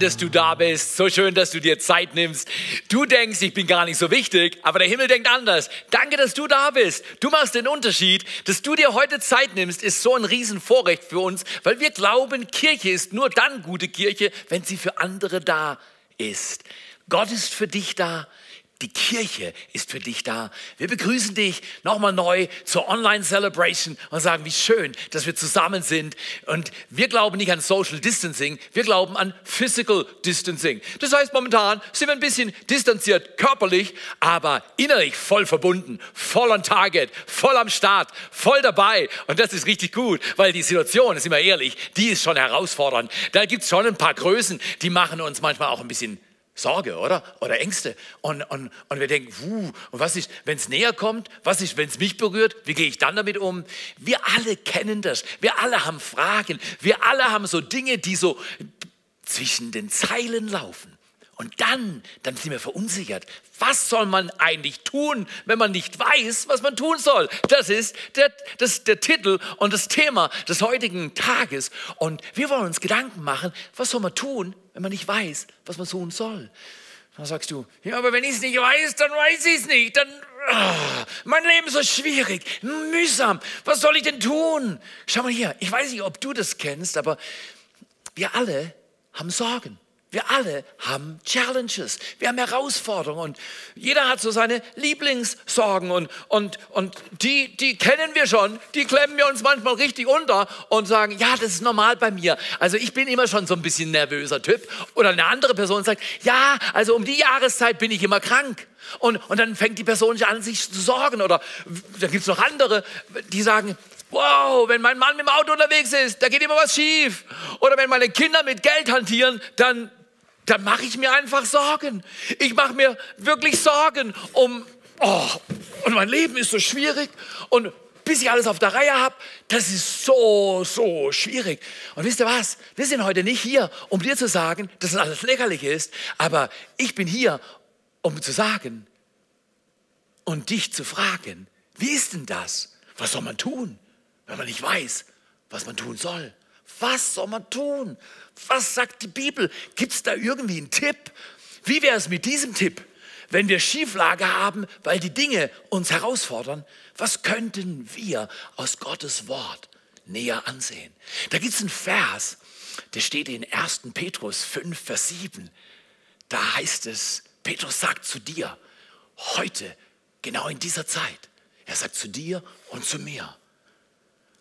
dass du da bist. So schön, dass du dir Zeit nimmst. Du denkst, ich bin gar nicht so wichtig, aber der Himmel denkt anders. Danke, dass du da bist. Du machst den Unterschied. Dass du dir heute Zeit nimmst, ist so ein Riesenvorrecht für uns, weil wir glauben, Kirche ist nur dann gute Kirche, wenn sie für andere da ist. Gott ist für dich da. Die Kirche ist für dich da. Wir begrüßen dich nochmal neu zur Online Celebration und sagen, wie schön, dass wir zusammen sind. Und wir glauben nicht an Social Distancing, wir glauben an Physical Distancing. Das heißt, momentan sind wir ein bisschen distanziert körperlich, aber innerlich voll verbunden, voll on Target, voll am Start, voll dabei. Und das ist richtig gut, weil die Situation, sind wir ehrlich, die ist schon herausfordernd. Da gibt es schon ein paar Größen, die machen uns manchmal auch ein bisschen Sorge, oder? Oder Ängste. Und, und, und wir denken, wuh, und was ist, wenn es näher kommt? Was ist, wenn es mich berührt? Wie gehe ich dann damit um? Wir alle kennen das. Wir alle haben Fragen. Wir alle haben so Dinge, die so zwischen den Zeilen laufen. Und dann, dann sind wir verunsichert. Was soll man eigentlich tun, wenn man nicht weiß, was man tun soll? Das ist der, das, der Titel und das Thema des heutigen Tages. Und wir wollen uns Gedanken machen, was soll man tun, wenn man nicht weiß, was man tun soll? Dann sagst du, ja, aber wenn ich es nicht weiß, dann weiß ich es nicht. Dann, oh, mein Leben ist so schwierig, mühsam. Was soll ich denn tun? Schau mal hier, ich weiß nicht, ob du das kennst, aber wir alle haben Sorgen. Wir alle haben Challenges, wir haben Herausforderungen und jeder hat so seine Lieblingssorgen und, und, und die, die kennen wir schon, die klemmen wir uns manchmal richtig unter und sagen, ja, das ist normal bei mir. Also ich bin immer schon so ein bisschen nervöser Typ. Oder eine andere Person sagt, ja, also um die Jahreszeit bin ich immer krank. Und, und dann fängt die Person sich an, sich zu sorgen. Oder da gibt es noch andere, die sagen, wow, wenn mein Mann mit dem Auto unterwegs ist, da geht immer was schief. Oder wenn meine Kinder mit Geld hantieren, dann dann mache ich mir einfach Sorgen. Ich mache mir wirklich Sorgen um, oh, und mein Leben ist so schwierig und bis ich alles auf der Reihe habe, das ist so, so schwierig. Und wisst ihr was? Wir sind heute nicht hier, um dir zu sagen, dass das alles lächerlich ist, aber ich bin hier, um zu sagen und dich zu fragen, wie ist denn das? Was soll man tun, wenn man nicht weiß, was man tun soll? Was soll man tun? Was sagt die Bibel? Gibt es da irgendwie einen Tipp? Wie wäre es mit diesem Tipp? Wenn wir Schieflage haben, weil die Dinge uns herausfordern, was könnten wir aus Gottes Wort näher ansehen? Da gibt es einen Vers, der steht in 1. Petrus 5, Vers 7. Da heißt es, Petrus sagt zu dir, heute, genau in dieser Zeit, er sagt zu dir und zu mir,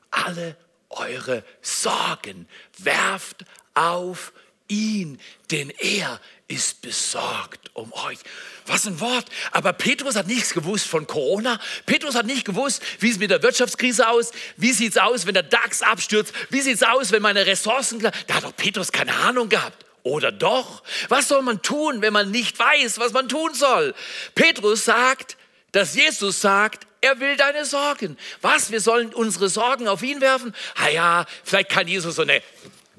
alle eure Sorgen werft auf ihn, denn er ist besorgt um euch. Was ein Wort. Aber Petrus hat nichts gewusst von Corona. Petrus hat nicht gewusst, wie es mit der Wirtschaftskrise aus, wie sieht es aus, wenn der DAX abstürzt, wie sieht es aus, wenn meine Ressourcen, da hat doch Petrus keine Ahnung gehabt. Oder doch? Was soll man tun, wenn man nicht weiß, was man tun soll? Petrus sagt, dass Jesus sagt, er will deine Sorgen. Was? Wir sollen unsere Sorgen auf ihn werfen? Ah ja, vielleicht kann Jesus so eine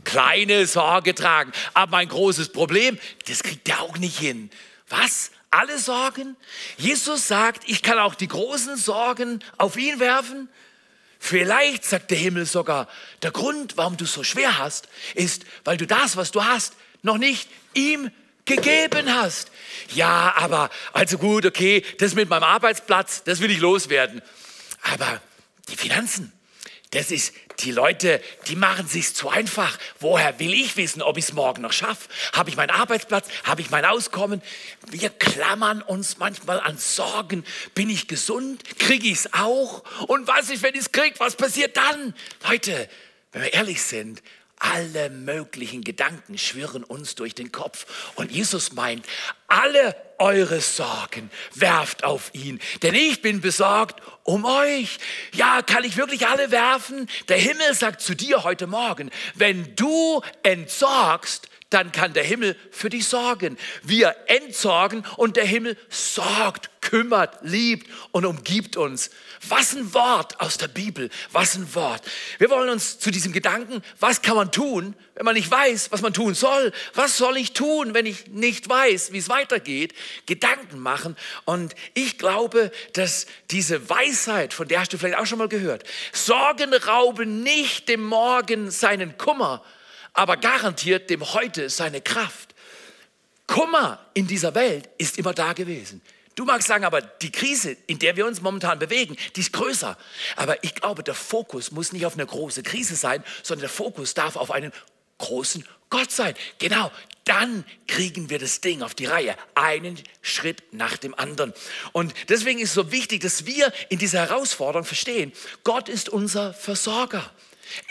kleine Sorge tragen. Aber mein großes Problem, das kriegt er auch nicht hin. Was? Alle Sorgen? Jesus sagt, ich kann auch die großen Sorgen auf ihn werfen. Vielleicht sagt der Himmel sogar, der Grund, warum du es so schwer hast, ist, weil du das, was du hast, noch nicht ihm gegeben hast. Ja, aber also gut, okay, das mit meinem Arbeitsplatz, das will ich loswerden. Aber die Finanzen, das ist, die Leute, die machen sich zu einfach. Woher will ich wissen, ob ich es morgen noch schaffe? Habe ich meinen Arbeitsplatz? Habe ich mein Auskommen? Wir klammern uns manchmal an Sorgen. Bin ich gesund? Kriege ich es auch? Und was ist, wenn ich es kriege? Was passiert dann? Leute, wenn wir ehrlich sind, alle möglichen Gedanken schwirren uns durch den Kopf. Und Jesus meint, alle eure Sorgen werft auf ihn, denn ich bin besorgt um euch. Ja, kann ich wirklich alle werfen? Der Himmel sagt zu dir heute Morgen, wenn du entsorgst, dann kann der Himmel für dich sorgen. Wir entsorgen und der Himmel sorgt, kümmert, liebt und umgibt uns. Was ein Wort aus der Bibel, was ein Wort. Wir wollen uns zu diesem Gedanken, was kann man tun, wenn man nicht weiß, was man tun soll? Was soll ich tun, wenn ich nicht weiß, wie es weitergeht? Gedanken machen. Und ich glaube, dass diese Weisheit, von der hast du vielleicht auch schon mal gehört, Sorgen rauben nicht dem Morgen seinen Kummer, aber garantiert dem Heute seine Kraft. Kummer in dieser Welt ist immer da gewesen. Du magst sagen, aber die Krise, in der wir uns momentan bewegen, die ist größer. Aber ich glaube, der Fokus muss nicht auf eine große Krise sein, sondern der Fokus darf auf einen großen Gott sein. Genau, dann kriegen wir das Ding auf die Reihe, einen Schritt nach dem anderen. Und deswegen ist es so wichtig, dass wir in dieser Herausforderung verstehen, Gott ist unser Versorger.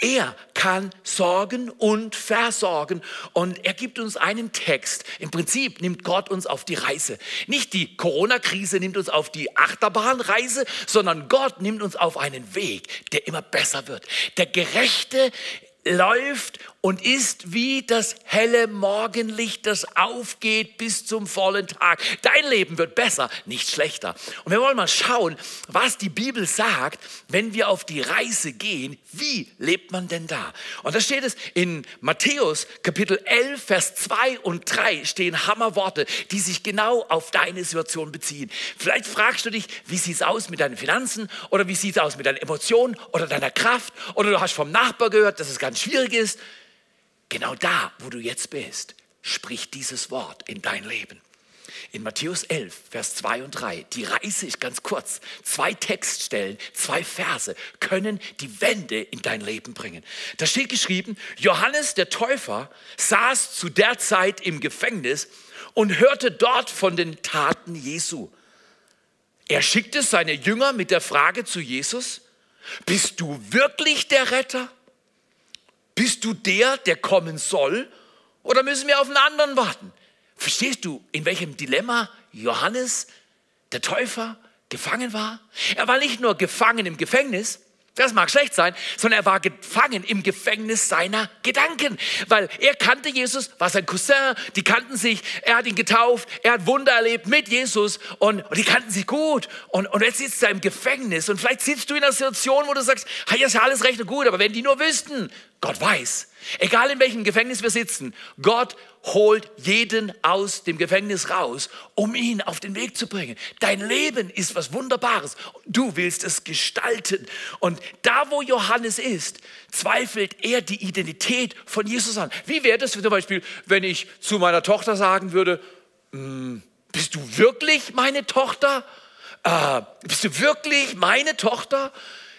Er kann sorgen und versorgen und er gibt uns einen Text. Im Prinzip nimmt Gott uns auf die Reise. Nicht die Corona-Krise nimmt uns auf die Achterbahnreise, sondern Gott nimmt uns auf einen Weg, der immer besser wird. Der Gerechte läuft und ist wie das helle Morgenlicht, das aufgeht bis zum vollen Tag. Dein Leben wird besser, nicht schlechter. Und wir wollen mal schauen, was die Bibel sagt, wenn wir auf die Reise gehen. Wie lebt man denn da? Und da steht es in Matthäus Kapitel 11, Vers 2 und 3 stehen Hammerworte, die sich genau auf deine Situation beziehen. Vielleicht fragst du dich, wie sieht es aus mit deinen Finanzen oder wie sieht es aus mit deinen Emotionen oder deiner Kraft oder du hast vom Nachbar gehört, dass es ganz schwierig ist. Genau da, wo du jetzt bist, spricht dieses Wort in dein Leben. In Matthäus 11, Vers 2 und 3, die Reise ist ganz kurz. Zwei Textstellen, zwei Verse können die Wende in dein Leben bringen. Da steht geschrieben, Johannes der Täufer saß zu der Zeit im Gefängnis und hörte dort von den Taten Jesu. Er schickte seine Jünger mit der Frage zu Jesus, bist du wirklich der Retter? Bist du der, der kommen soll? Oder müssen wir auf einen anderen warten? Verstehst du, in welchem Dilemma Johannes, der Täufer, gefangen war? Er war nicht nur gefangen im Gefängnis, das mag schlecht sein, sondern er war gefangen im Gefängnis seiner Gedanken, weil er kannte Jesus, war sein Cousin, die kannten sich, er hat ihn getauft, er hat Wunder erlebt mit Jesus und, und die kannten sich gut. Und, und jetzt sitzt er im Gefängnis und vielleicht sitzt du in einer Situation, wo du sagst, hey, ist ja alles recht und gut, aber wenn die nur wüssten, Gott weiß, Egal in welchem Gefängnis wir sitzen, Gott holt jeden aus dem Gefängnis raus, um ihn auf den Weg zu bringen. Dein Leben ist was Wunderbares. Du willst es gestalten. Und da, wo Johannes ist, zweifelt er die Identität von Jesus an. Wie wäre das zum Beispiel, wenn ich zu meiner Tochter sagen würde, hm, bist du wirklich meine Tochter? Äh, bist du wirklich meine Tochter?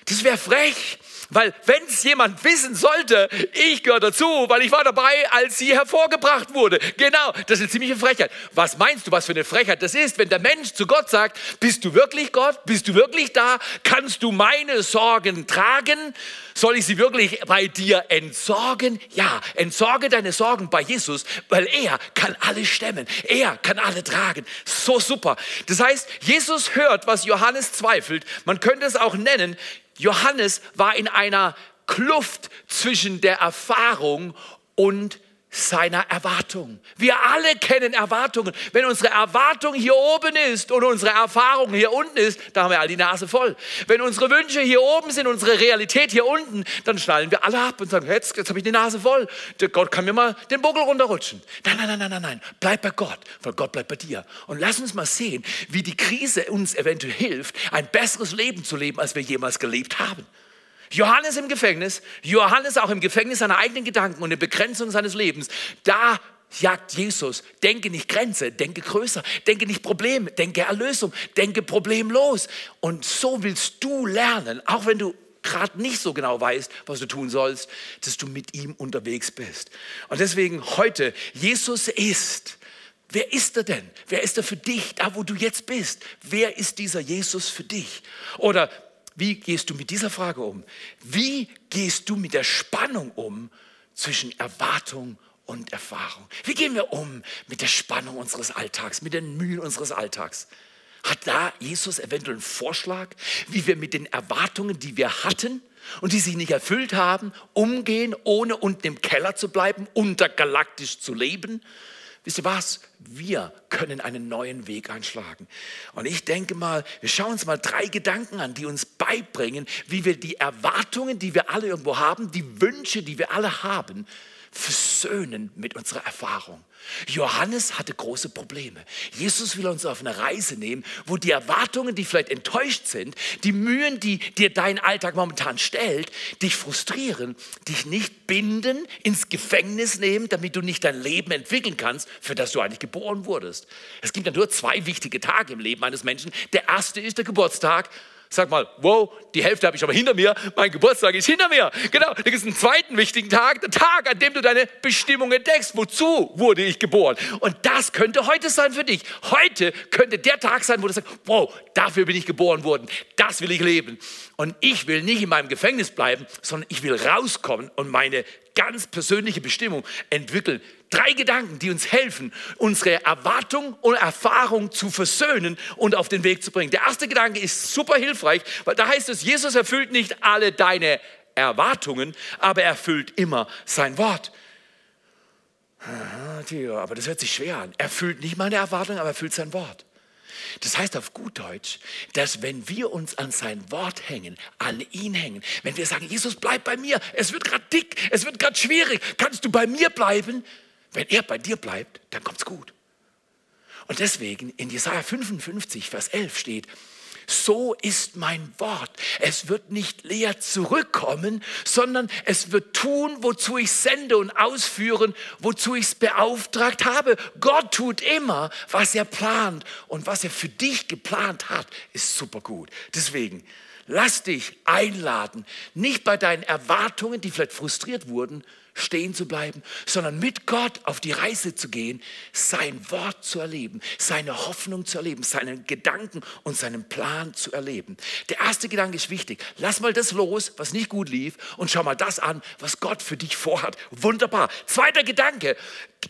Das wäre frech. Weil wenn es jemand wissen sollte, ich gehöre dazu, weil ich war dabei, als sie hervorgebracht wurde. Genau, das ist eine ziemliche Frechheit. Was meinst du, was für eine Frechheit das ist, wenn der Mensch zu Gott sagt, bist du wirklich Gott? Bist du wirklich da? Kannst du meine Sorgen tragen? Soll ich sie wirklich bei dir entsorgen? Ja, entsorge deine Sorgen bei Jesus, weil er kann alle stemmen. Er kann alle tragen. So super. Das heißt, Jesus hört, was Johannes zweifelt. Man könnte es auch nennen, Johannes war in einer Kluft zwischen der Erfahrung und seiner Erwartung. Wir alle kennen Erwartungen. Wenn unsere Erwartung hier oben ist und unsere Erfahrung hier unten ist, da haben wir all die Nase voll. Wenn unsere Wünsche hier oben sind, unsere Realität hier unten, dann schnallen wir alle ab und sagen, jetzt, jetzt habe ich die Nase voll. Der Gott kann mir mal den Buckel runterrutschen. Nein, nein, nein, nein, nein, nein. Bleib bei Gott, weil Gott bleibt bei dir. Und lass uns mal sehen, wie die Krise uns eventuell hilft, ein besseres Leben zu leben, als wir jemals gelebt haben. Johannes im Gefängnis, Johannes auch im Gefängnis seiner eigenen Gedanken und der Begrenzung seines Lebens, da jagt Jesus. Denke nicht Grenze, denke größer, denke nicht Problem, denke Erlösung, denke problemlos. Und so willst du lernen, auch wenn du gerade nicht so genau weißt, was du tun sollst, dass du mit ihm unterwegs bist. Und deswegen heute, Jesus ist. Wer ist er denn? Wer ist er für dich, da wo du jetzt bist? Wer ist dieser Jesus für dich? Oder wie gehst du mit dieser Frage um? Wie gehst du mit der Spannung um zwischen Erwartung und Erfahrung. Wie gehen wir um mit der Spannung unseres Alltags, mit den Mühen unseres Alltags? Hat da Jesus eventuell einen Vorschlag, wie wir mit den Erwartungen, die wir hatten und die sich nicht erfüllt haben, umgehen, ohne unten im Keller zu bleiben, untergalaktisch zu leben? Wisst ihr was? Wir können einen neuen Weg einschlagen. Und ich denke mal, wir schauen uns mal drei Gedanken an, die uns beibringen, wie wir die Erwartungen, die wir alle irgendwo haben, die Wünsche, die wir alle haben, versöhnen mit unserer Erfahrung. Johannes hatte große Probleme. Jesus will uns auf eine Reise nehmen, wo die Erwartungen, die vielleicht enttäuscht sind, die Mühen, die dir dein Alltag momentan stellt, dich frustrieren, dich nicht binden, ins Gefängnis nehmen, damit du nicht dein Leben entwickeln kannst, für das du eigentlich geboren wurdest. Es gibt ja nur zwei wichtige Tage im Leben eines Menschen. Der erste ist der Geburtstag Sag mal, wow, die Hälfte habe ich aber hinter mir. Mein Geburtstag ist hinter mir. Genau, da gibt es einen zweiten wichtigen Tag, der Tag, an dem du deine Bestimmung entdeckst. Wozu wurde ich geboren? Und das könnte heute sein für dich. Heute könnte der Tag sein, wo du sagst, wow, dafür bin ich geboren worden. Das will ich leben. Und ich will nicht in meinem Gefängnis bleiben, sondern ich will rauskommen und meine ganz persönliche Bestimmung entwickeln. Drei Gedanken, die uns helfen, unsere Erwartung und Erfahrung zu versöhnen und auf den Weg zu bringen. Der erste Gedanke ist super hilfreich, weil da heißt es, Jesus erfüllt nicht alle deine Erwartungen, aber er erfüllt immer sein Wort. Aber das hört sich schwer an. Er erfüllt nicht meine Erwartungen, aber er erfüllt sein Wort. Das heißt auf gut Deutsch, dass wenn wir uns an sein Wort hängen, an ihn hängen, wenn wir sagen, Jesus, bleib bei mir, es wird gerade dick, es wird gerade schwierig, kannst du bei mir bleiben? Wenn er bei dir bleibt, dann kommt's gut. Und deswegen in Jesaja 55, Vers 11 steht, so ist mein Wort. Es wird nicht leer zurückkommen, sondern es wird tun, wozu ich sende und ausführen, wozu ich es beauftragt habe. Gott tut immer, was er plant und was er für dich geplant hat, ist super gut. Deswegen lass dich einladen, nicht bei deinen Erwartungen, die vielleicht frustriert wurden, stehen zu bleiben, sondern mit Gott auf die Reise zu gehen, sein Wort zu erleben, seine Hoffnung zu erleben, seinen Gedanken und seinen Plan zu erleben. Der erste Gedanke ist wichtig. Lass mal das los, was nicht gut lief und schau mal das an, was Gott für dich vorhat. Wunderbar. Zweiter Gedanke.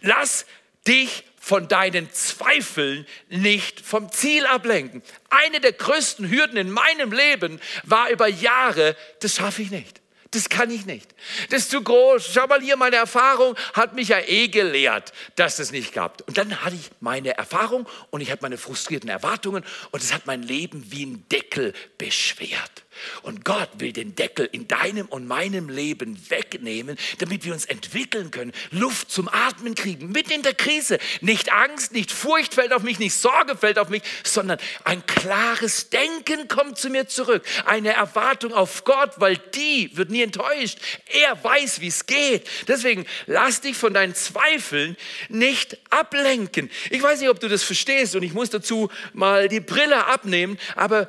Lass dich von deinen Zweifeln nicht vom Ziel ablenken. Eine der größten Hürden in meinem Leben war über Jahre, das schaffe ich nicht. Das kann ich nicht. Das ist zu groß. Schau mal hier, meine Erfahrung hat mich ja eh gelehrt, dass es nicht gab. Und dann hatte ich meine Erfahrung und ich hatte meine frustrierten Erwartungen und es hat mein Leben wie ein Deckel beschwert. Und Gott will den Deckel in deinem und meinem Leben wegnehmen, damit wir uns entwickeln können, Luft zum Atmen kriegen, mitten in der Krise. Nicht Angst, nicht Furcht fällt auf mich, nicht Sorge fällt auf mich, sondern ein klares Denken kommt zu mir zurück. Eine Erwartung auf Gott, weil die wird nie enttäuscht. Er weiß, wie es geht. Deswegen lass dich von deinen Zweifeln nicht ablenken. Ich weiß nicht, ob du das verstehst und ich muss dazu mal die Brille abnehmen, aber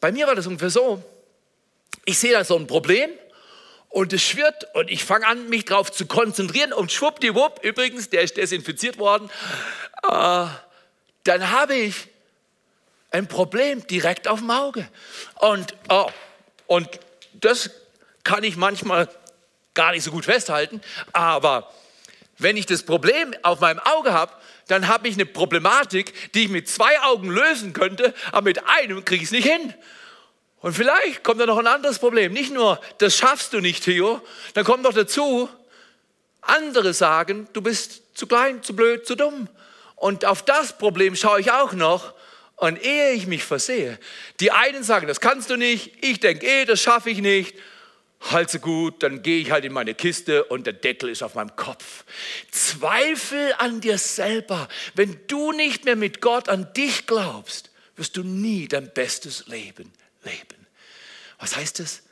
bei mir war das ungefähr so ich sehe da so ein Problem und es schwirrt und ich fange an, mich darauf zu konzentrieren und schwuppdiwupp, übrigens, der ist desinfiziert worden, äh, dann habe ich ein Problem direkt auf dem Auge. Und, oh, und das kann ich manchmal gar nicht so gut festhalten, aber wenn ich das Problem auf meinem Auge habe, dann habe ich eine Problematik, die ich mit zwei Augen lösen könnte, aber mit einem kriege ich es nicht hin. Und vielleicht kommt da noch ein anderes Problem. Nicht nur, das schaffst du nicht, Theo, dann kommt noch dazu, andere sagen, du bist zu klein, zu blöd, zu dumm. Und auf das Problem schaue ich auch noch. Und ehe ich mich versehe, die einen sagen, das kannst du nicht, ich denke, eh, das schaffe ich nicht. Halt so gut, dann gehe ich halt in meine Kiste und der Deckel ist auf meinem Kopf. Zweifel an dir selber. Wenn du nicht mehr mit Gott an dich glaubst, wirst du nie dein bestes Leben leben. Was heißt es?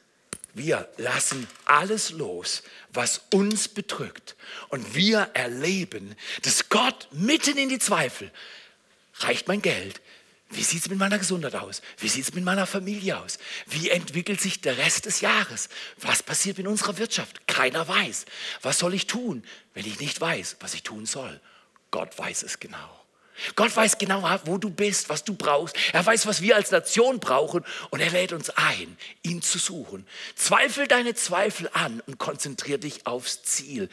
Wir lassen alles los, was uns bedrückt. Und wir erleben, dass Gott mitten in die Zweifel, reicht mein Geld? Wie sieht es mit meiner Gesundheit aus? Wie sieht es mit meiner Familie aus? Wie entwickelt sich der Rest des Jahres? Was passiert in unserer Wirtschaft? Keiner weiß. Was soll ich tun, wenn ich nicht weiß, was ich tun soll? Gott weiß es genau. Gott weiß genau, wo du bist, was du brauchst. Er weiß, was wir als Nation brauchen und er lädt uns ein, ihn zu suchen. Zweifel deine Zweifel an und konzentriere dich aufs Ziel.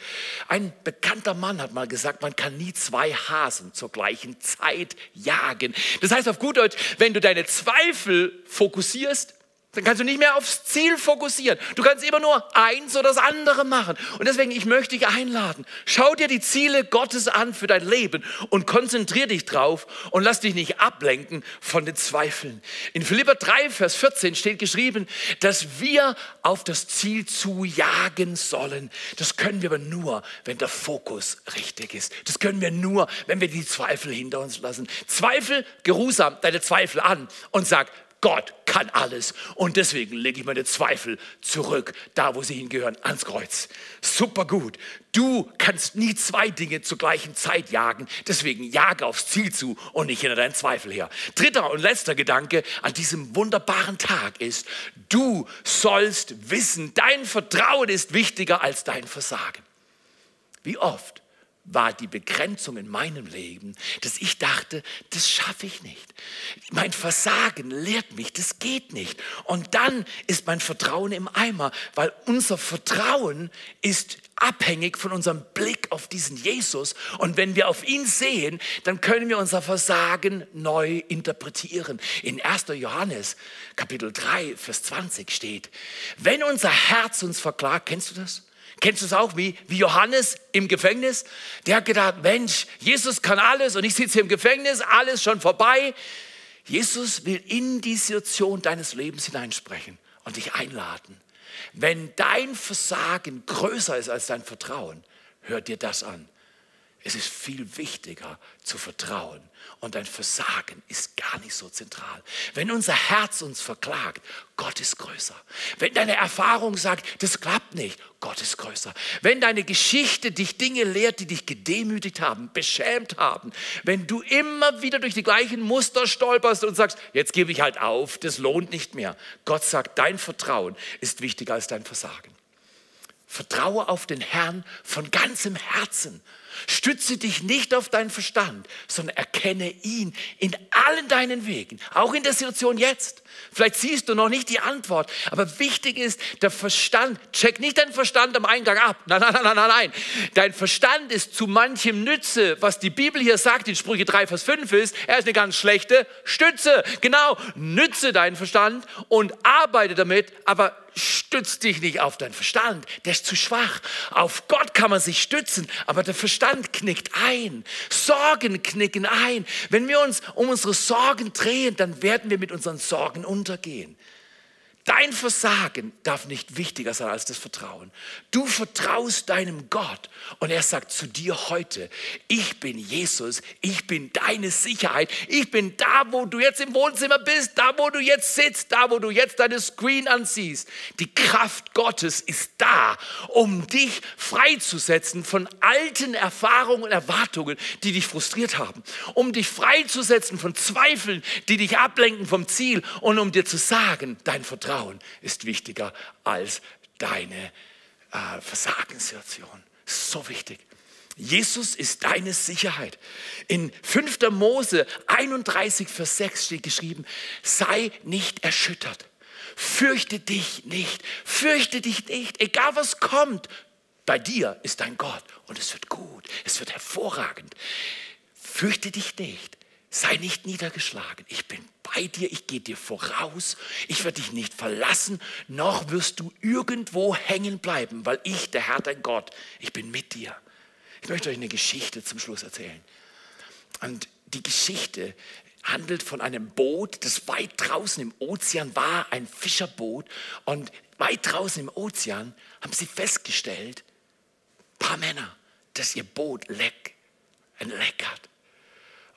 Ein bekannter Mann hat mal gesagt, man kann nie zwei Hasen zur gleichen Zeit jagen. Das heißt auf gut Deutsch, wenn du deine Zweifel fokussierst, dann kannst du nicht mehr aufs Ziel fokussieren. Du kannst immer nur eins oder das andere machen. Und deswegen, ich möchte dich einladen. Schau dir die Ziele Gottes an für dein Leben und konzentriere dich drauf und lass dich nicht ablenken von den Zweifeln. In Philipper 3, Vers 14 steht geschrieben, dass wir auf das Ziel zu jagen sollen. Das können wir aber nur, wenn der Fokus richtig ist. Das können wir nur, wenn wir die Zweifel hinter uns lassen. Zweifel, geruhsam deine Zweifel an und sag, Gott kann alles. Und deswegen lege ich meine Zweifel zurück, da wo sie hingehören, ans Kreuz. Super gut. Du kannst nie zwei Dinge zur gleichen Zeit jagen. Deswegen jage aufs Ziel zu und nicht hinter deinen Zweifel her. Dritter und letzter Gedanke an diesem wunderbaren Tag ist, du sollst wissen, dein Vertrauen ist wichtiger als dein Versagen. Wie oft war die Begrenzung in meinem Leben, dass ich dachte, das schaffe ich nicht. Mein Versagen lehrt mich, das geht nicht. Und dann ist mein Vertrauen im Eimer, weil unser Vertrauen ist abhängig von unserem Blick auf diesen Jesus. Und wenn wir auf ihn sehen, dann können wir unser Versagen neu interpretieren. In 1. Johannes Kapitel 3, Vers 20 steht, wenn unser Herz uns verklagt, kennst du das? Kennst du es auch wie, wie Johannes im Gefängnis? Der hat gedacht, Mensch, Jesus kann alles und ich sitze hier im Gefängnis, alles schon vorbei. Jesus will in die Situation deines Lebens hineinsprechen und dich einladen. Wenn dein Versagen größer ist als dein Vertrauen, hör dir das an. Es ist viel wichtiger zu vertrauen und dein Versagen ist gar nicht so zentral. Wenn unser Herz uns verklagt, Gott ist größer. Wenn deine Erfahrung sagt, das klappt nicht, Gott ist größer. Wenn deine Geschichte dich Dinge lehrt, die dich gedemütigt haben, beschämt haben, wenn du immer wieder durch die gleichen Muster stolperst und sagst, jetzt gebe ich halt auf, das lohnt nicht mehr. Gott sagt, dein Vertrauen ist wichtiger als dein Versagen. Vertraue auf den Herrn von ganzem Herzen Stütze dich nicht auf deinen Verstand, sondern erkenne ihn in allen deinen Wegen, auch in der Situation jetzt. Vielleicht siehst du noch nicht die Antwort, aber wichtig ist, der Verstand, check nicht deinen Verstand am Eingang ab. Nein, nein, nein, nein, nein. Dein Verstand ist zu manchem Nütze. Was die Bibel hier sagt in Sprüche 3, Vers 5 ist, er ist eine ganz schlechte Stütze. Genau, nütze deinen Verstand und arbeite damit, aber stütz dich nicht auf deinen Verstand, der ist zu schwach. Auf Gott kann man sich stützen, aber der Verstand knickt ein. Sorgen knicken ein. Wenn wir uns um unsere Sorgen drehen, dann werden wir mit unseren Sorgen untergehen. Dein Versagen darf nicht wichtiger sein als das Vertrauen. Du vertraust deinem Gott und er sagt zu dir heute, ich bin Jesus, ich bin deine Sicherheit, ich bin da, wo du jetzt im Wohnzimmer bist, da, wo du jetzt sitzt, da, wo du jetzt deine Screen ansiehst. Die Kraft Gottes ist da, um dich freizusetzen von alten Erfahrungen und Erwartungen, die dich frustriert haben, um dich freizusetzen von Zweifeln, die dich ablenken vom Ziel und um dir zu sagen, dein Vertrauen Vertrauen ist wichtiger als deine äh, Versagenssituation. So wichtig. Jesus ist deine Sicherheit. In 5. Mose 31, Vers 6 steht geschrieben, sei nicht erschüttert. Fürchte dich nicht. Fürchte dich nicht. Egal was kommt, bei dir ist dein Gott und es wird gut. Es wird hervorragend. Fürchte dich nicht. Sei nicht niedergeschlagen. Ich bin bei dir, ich gehe dir voraus. Ich werde dich nicht verlassen, noch wirst du irgendwo hängen bleiben, weil ich, der Herr, dein Gott, ich bin mit dir. Ich möchte euch eine Geschichte zum Schluss erzählen. Und die Geschichte handelt von einem Boot, das weit draußen im Ozean war, ein Fischerboot. Und weit draußen im Ozean haben sie festgestellt, ein paar Männer, dass ihr Boot leck, ein Leck hat.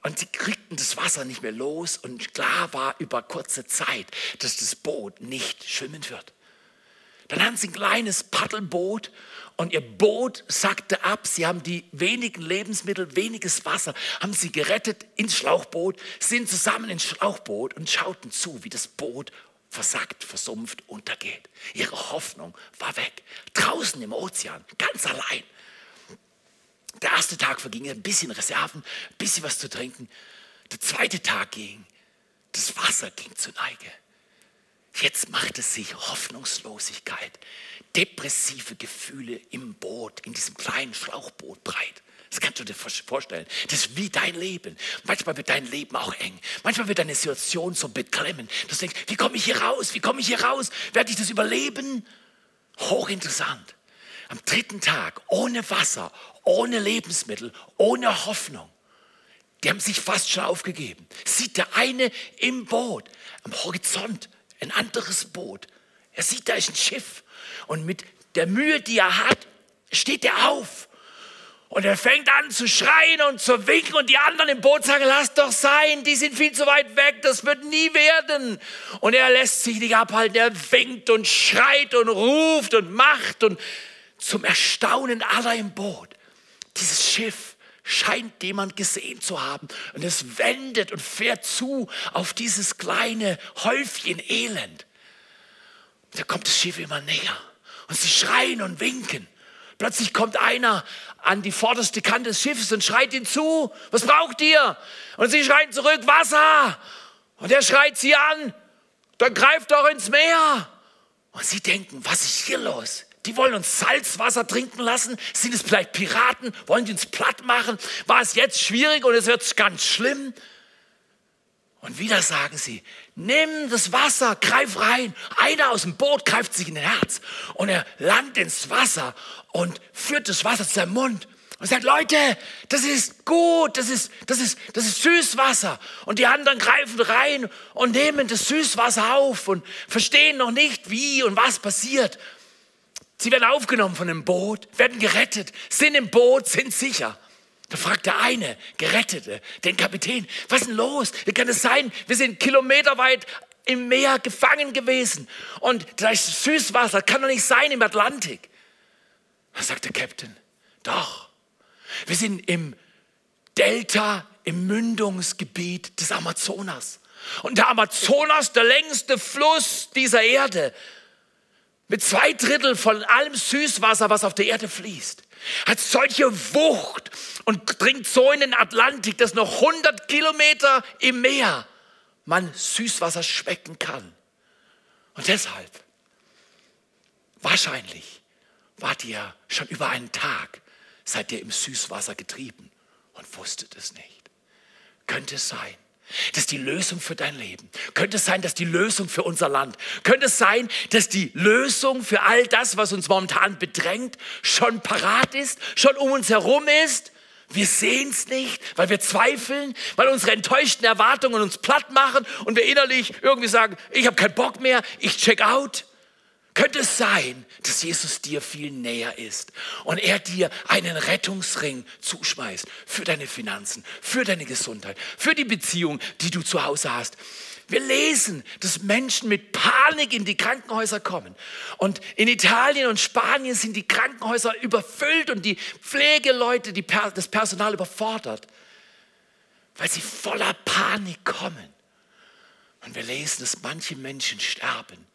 Und sie kriegten das Wasser nicht mehr los und klar war über kurze Zeit, dass das Boot nicht schwimmen wird. Dann haben sie ein kleines Paddelboot und ihr Boot sackte ab. Sie haben die wenigen Lebensmittel, weniges Wasser, haben sie gerettet ins Schlauchboot, sind zusammen ins Schlauchboot und schauten zu, wie das Boot versackt, versumpft, untergeht. Ihre Hoffnung war weg. Draußen im Ozean, ganz allein. Der erste Tag verging, ein bisschen Reserven, ein bisschen was zu trinken. Der zweite Tag ging, das Wasser ging zur Neige. Jetzt machte sich Hoffnungslosigkeit, depressive Gefühle im Boot, in diesem kleinen Schlauchboot breit. Das kannst du dir vorstellen. Das ist wie dein Leben. Manchmal wird dein Leben auch eng. Manchmal wird deine Situation so beklemmend, dass du denkst, wie komme ich hier raus? Wie komme ich hier raus? Werde ich das überleben? Hochinteressant. Am dritten Tag, ohne Wasser, ohne Lebensmittel, ohne Hoffnung. Die haben sich fast schon aufgegeben. Sieht der eine im Boot, am Horizont, ein anderes Boot. Er sieht, da ist ein Schiff. Und mit der Mühe, die er hat, steht er auf. Und er fängt an zu schreien und zu winken und die anderen im Boot sagen, lass doch sein, die sind viel zu weit weg, das wird nie werden. Und er lässt sich nicht abhalten, er winkt und schreit und ruft und macht und zum Erstaunen aller im Boot. Dieses Schiff scheint jemand gesehen zu haben und es wendet und fährt zu auf dieses kleine Häufchen Elend. Da kommt das Schiff immer näher und sie schreien und winken. Plötzlich kommt einer an die vorderste Kante des Schiffes und schreit ihn zu, was braucht ihr? Und sie schreien zurück, Wasser. Und er schreit sie an, dann greift doch ins Meer. Und sie denken, was ist hier los? Die wollen uns Salzwasser trinken lassen. Sind es vielleicht Piraten? Wollen die uns platt machen? War es jetzt schwierig und es wird ganz schlimm? Und wieder sagen sie, nimm das Wasser, greif rein. Einer aus dem Boot greift sich in den Herz und er landet ins Wasser und führt das Wasser zu seinem Mund und sagt, Leute, das ist gut, das ist, das ist, das ist Süßwasser. Und die anderen greifen rein und nehmen das Süßwasser auf und verstehen noch nicht, wie und was passiert. Sie werden aufgenommen von dem Boot, werden gerettet, sind im Boot, sind sicher. Da fragt der eine Gerettete den Kapitän, was ist denn los? Wie kann es sein? Wir sind kilometerweit im Meer gefangen gewesen und da ist Süßwasser, kann doch nicht sein im Atlantik. Da sagt der Captain, doch, wir sind im Delta, im Mündungsgebiet des Amazonas. Und der Amazonas, der längste Fluss dieser Erde, mit zwei Drittel von allem Süßwasser, was auf der Erde fließt, hat solche Wucht und dringt so in den Atlantik, dass noch 100 Kilometer im Meer man Süßwasser schmecken kann. Und deshalb, wahrscheinlich, wart ihr schon über einen Tag, seid ihr im Süßwasser getrieben und wusstet es nicht. Könnte es sein, das ist die Lösung für dein Leben. Könnte es sein, dass die Lösung für unser Land, könnte es sein, dass die Lösung für all das, was uns momentan bedrängt, schon parat ist, schon um uns herum ist? Wir sehen es nicht, weil wir zweifeln, weil unsere enttäuschten Erwartungen uns platt machen und wir innerlich irgendwie sagen, ich habe keinen Bock mehr, ich check out. Könnte es sein, dass Jesus dir viel näher ist und er dir einen Rettungsring zuschmeißt für deine Finanzen, für deine Gesundheit, für die Beziehung, die du zu Hause hast? Wir lesen, dass Menschen mit Panik in die Krankenhäuser kommen. Und in Italien und Spanien sind die Krankenhäuser überfüllt und die Pflegeleute, die, das Personal überfordert, weil sie voller Panik kommen. Und wir lesen, dass manche Menschen sterben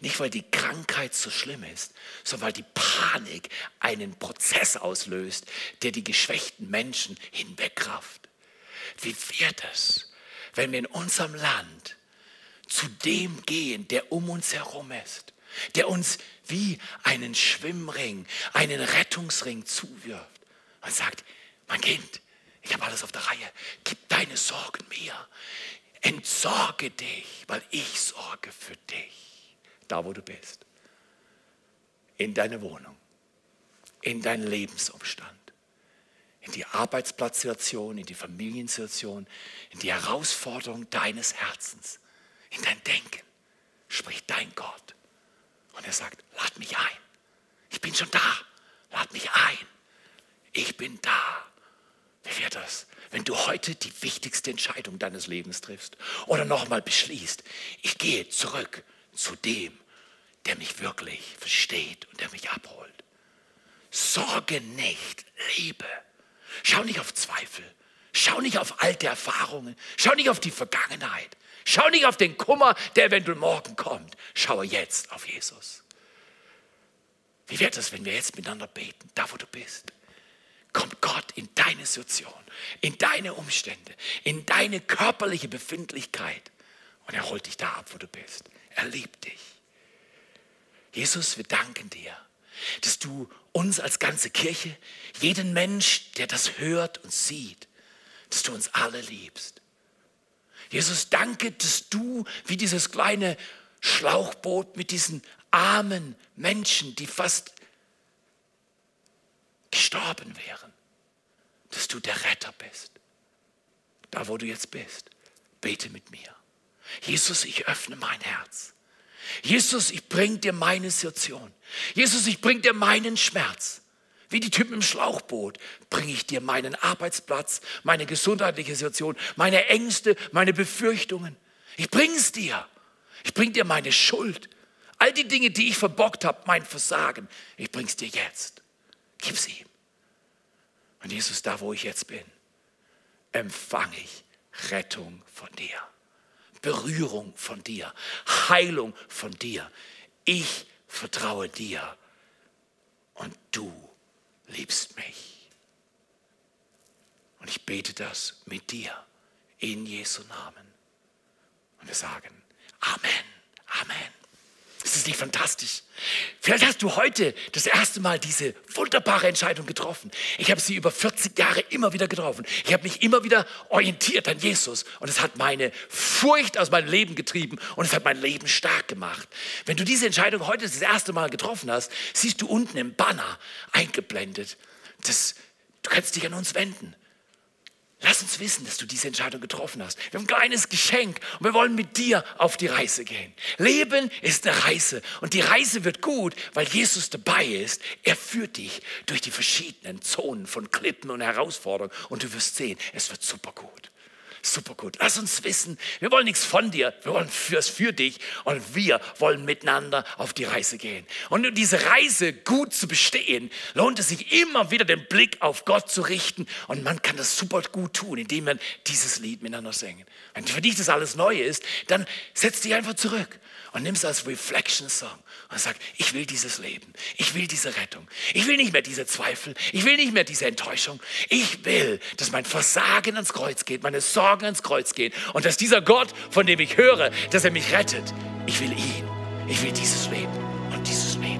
nicht, weil die Krankheit so schlimm ist, sondern weil die Panik einen Prozess auslöst, der die geschwächten Menschen hinwegrafft. Wie wird es, wenn wir in unserem Land zu dem gehen, der um uns herum ist, der uns wie einen Schwimmring, einen Rettungsring zuwirft und sagt, mein Kind, ich habe alles auf der Reihe, gib deine Sorgen mir, entsorge dich, weil ich sorge für dich da wo du bist. In deine Wohnung, in deinen Lebensumstand, in die Arbeitsplatzsituation, in die Familiensituation, in die Herausforderung deines Herzens, in dein Denken, spricht dein Gott. Und er sagt, lad mich ein. Ich bin schon da. Lad mich ein. Ich bin da. Wie wird das, wenn du heute die wichtigste Entscheidung deines Lebens triffst oder nochmal beschließt, ich gehe zurück zu dem, der mich wirklich versteht und der mich abholt. Sorge nicht, lebe. Schau nicht auf Zweifel. Schau nicht auf alte Erfahrungen. Schau nicht auf die Vergangenheit. Schau nicht auf den Kummer, der eventuell morgen kommt. Schaue jetzt auf Jesus. Wie wird es, wenn wir jetzt miteinander beten, da wo du bist? kommt Gott in deine Situation, in deine Umstände, in deine körperliche Befindlichkeit und er holt dich da ab, wo du bist. Er liebt dich. Jesus, wir danken dir, dass du uns als ganze Kirche, jeden Mensch, der das hört und sieht, dass du uns alle liebst. Jesus, danke, dass du wie dieses kleine Schlauchboot mit diesen armen Menschen, die fast gestorben wären, dass du der Retter bist. Da, wo du jetzt bist, bete mit mir. Jesus, ich öffne mein Herz. Jesus, ich bring dir meine Situation. Jesus, ich bring dir meinen Schmerz. Wie die Typen im Schlauchboot bringe ich dir meinen Arbeitsplatz, meine gesundheitliche Situation, meine Ängste, meine Befürchtungen. Ich bringe es dir. Ich bringe dir meine Schuld. All die Dinge, die ich verbockt habe, mein Versagen, ich bringe es dir jetzt. Gib's ihm. Und Jesus, da wo ich jetzt bin, empfange ich Rettung von dir. Berührung von dir, Heilung von dir. Ich vertraue dir und du liebst mich. Und ich bete das mit dir in Jesu Namen. Und wir sagen Amen, Amen. Ist das nicht fantastisch? Vielleicht hast du heute das erste Mal diese wunderbare Entscheidung getroffen. Ich habe sie über 40 Jahre immer wieder getroffen. Ich habe mich immer wieder orientiert an Jesus und es hat meine Furcht aus meinem Leben getrieben und es hat mein Leben stark gemacht. Wenn du diese Entscheidung heute das erste Mal getroffen hast, siehst du unten im Banner eingeblendet, dass du kannst dich an uns wenden. Lass uns wissen, dass du diese Entscheidung getroffen hast. Wir haben ein kleines Geschenk und wir wollen mit dir auf die Reise gehen. Leben ist eine Reise und die Reise wird gut, weil Jesus dabei ist. Er führt dich durch die verschiedenen Zonen von Klippen und Herausforderungen und du wirst sehen, es wird super gut. Super gut. Lass uns wissen, wir wollen nichts von dir, wir wollen fürs für dich und wir wollen miteinander auf die Reise gehen. Und um diese Reise gut zu bestehen, lohnt es sich immer wieder den Blick auf Gott zu richten und man kann das super gut tun, indem man dieses Lied miteinander singen. Wenn für dich das alles neu ist, dann setz dich einfach zurück und nimm es als Reflection Song und sag, ich will dieses Leben, ich will diese Rettung, ich will nicht mehr diese Zweifel, ich will nicht mehr diese Enttäuschung, ich will, dass mein Versagen ans Kreuz geht, meine Sorgen Morgen ans Kreuz gehen und dass dieser Gott, von dem ich höre, dass er mich rettet, ich will ihn. Ich will dieses Leben und dieses Leben.